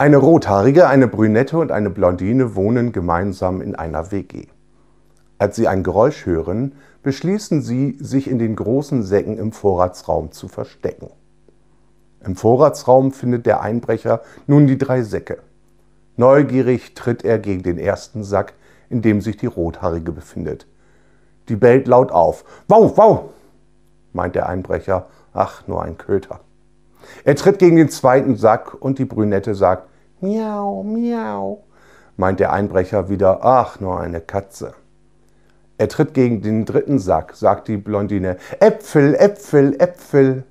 Eine Rothaarige, eine Brünette und eine Blondine wohnen gemeinsam in einer WG. Als sie ein Geräusch hören, beschließen sie, sich in den großen Säcken im Vorratsraum zu verstecken. Im Vorratsraum findet der Einbrecher nun die drei Säcke. Neugierig tritt er gegen den ersten Sack, in dem sich die Rothaarige befindet. Die bellt laut auf. Wow, wow, meint der Einbrecher. Ach, nur ein Köter. Er tritt gegen den zweiten Sack und die Brünette sagt Miau, miau, meint der Einbrecher wieder. Ach, nur eine Katze. Er tritt gegen den dritten Sack, sagt die Blondine Äpfel, Äpfel, Äpfel,